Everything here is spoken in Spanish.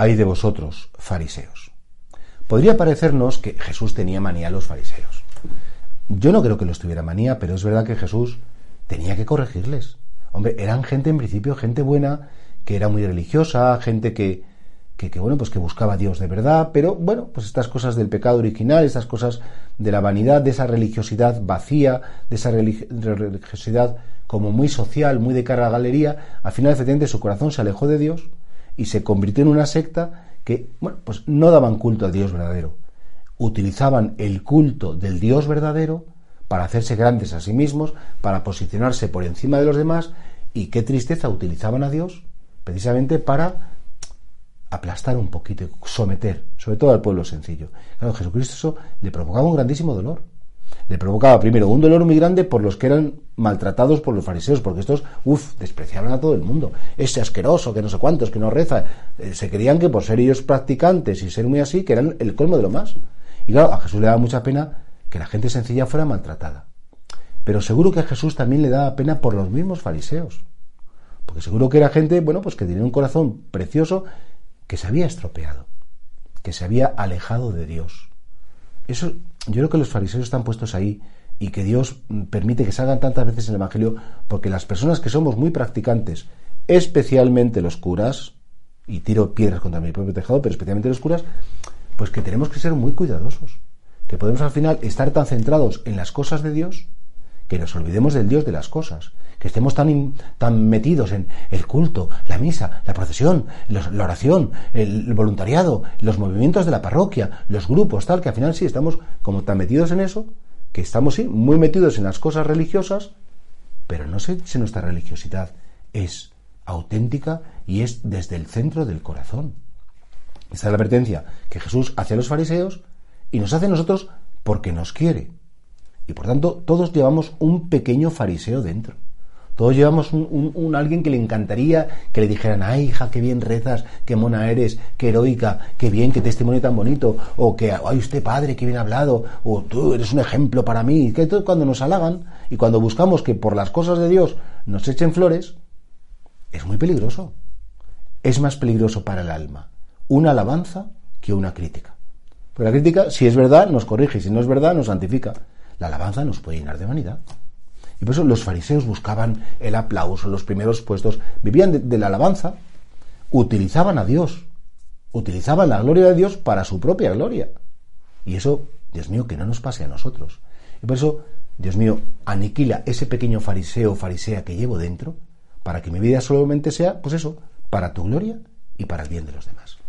hay de vosotros, fariseos. Podría parecernos que Jesús tenía manía a los fariseos. Yo no creo que los tuviera manía, pero es verdad que Jesús tenía que corregirles. Hombre, eran gente en principio, gente buena, que era muy religiosa, gente que, que, bueno, pues que buscaba a Dios de verdad, pero bueno, pues estas cosas del pecado original, estas cosas de la vanidad, de esa religiosidad vacía, de esa religiosidad como muy social, muy de cara a la galería, al final efectivamente su corazón se alejó de Dios y se convirtió en una secta que, bueno, pues no daban culto al Dios verdadero. Utilizaban el culto del Dios verdadero para hacerse grandes a sí mismos, para posicionarse por encima de los demás, y qué tristeza utilizaban a Dios precisamente para aplastar un poquito, someter, sobre todo al pueblo sencillo. Claro, Jesucristo eso le provocaba un grandísimo dolor. Le provocaba primero un dolor muy grande por los que eran maltratados por los fariseos, porque estos, uff, despreciaban a todo el mundo. Ese asqueroso, que no sé cuántos, que no reza. Eh, se creían que por ser ellos practicantes y ser muy así, que eran el colmo de lo más. Y claro, a Jesús le daba mucha pena que la gente sencilla fuera maltratada. Pero seguro que a Jesús también le daba pena por los mismos fariseos. Porque seguro que era gente, bueno, pues que tenía un corazón precioso que se había estropeado, que se había alejado de Dios. Eso, yo creo que los fariseos están puestos ahí y que Dios permite que salgan tantas veces en el Evangelio porque las personas que somos muy practicantes, especialmente los curas, y tiro piedras contra mi propio tejado, pero especialmente los curas, pues que tenemos que ser muy cuidadosos, que podemos al final estar tan centrados en las cosas de Dios que nos olvidemos del Dios de las cosas que estemos tan, tan metidos en el culto, la misa, la procesión, la oración, el voluntariado, los movimientos de la parroquia, los grupos, tal, que al final sí estamos como tan metidos en eso, que estamos sí, muy metidos en las cosas religiosas, pero no sé si nuestra religiosidad es auténtica y es desde el centro del corazón. Esta es la advertencia que Jesús hace a los fariseos y nos hace a nosotros porque nos quiere. Y por tanto, todos llevamos un pequeño fariseo dentro. Todos llevamos un, alguien que le encantaría que le dijeran, ay hija, qué bien rezas, qué mona eres, qué heroica, qué bien, qué testimonio tan bonito, o que, ay usted padre, qué bien hablado, o tú eres un ejemplo para mí. Que cuando nos halagan y cuando buscamos que por las cosas de Dios nos echen flores, es muy peligroso. Es más peligroso para el alma una alabanza que una crítica. Porque la crítica, si es verdad, nos corrige, si no es verdad, nos santifica. La alabanza nos puede llenar de vanidad. Y por eso los fariseos buscaban el aplauso, los primeros puestos, vivían de, la alabanza, utilizaban a Dios, utilizaban la gloria de Dios para su propia gloria. Y eso, Dios mío, que no nos pase a nosotros. Y por eso, Dios mío, aniquila ese pequeño fariseo o farisea que llevo dentro, para que mi vida solamente sea, pues eso, para tu gloria y para el bien de los demás.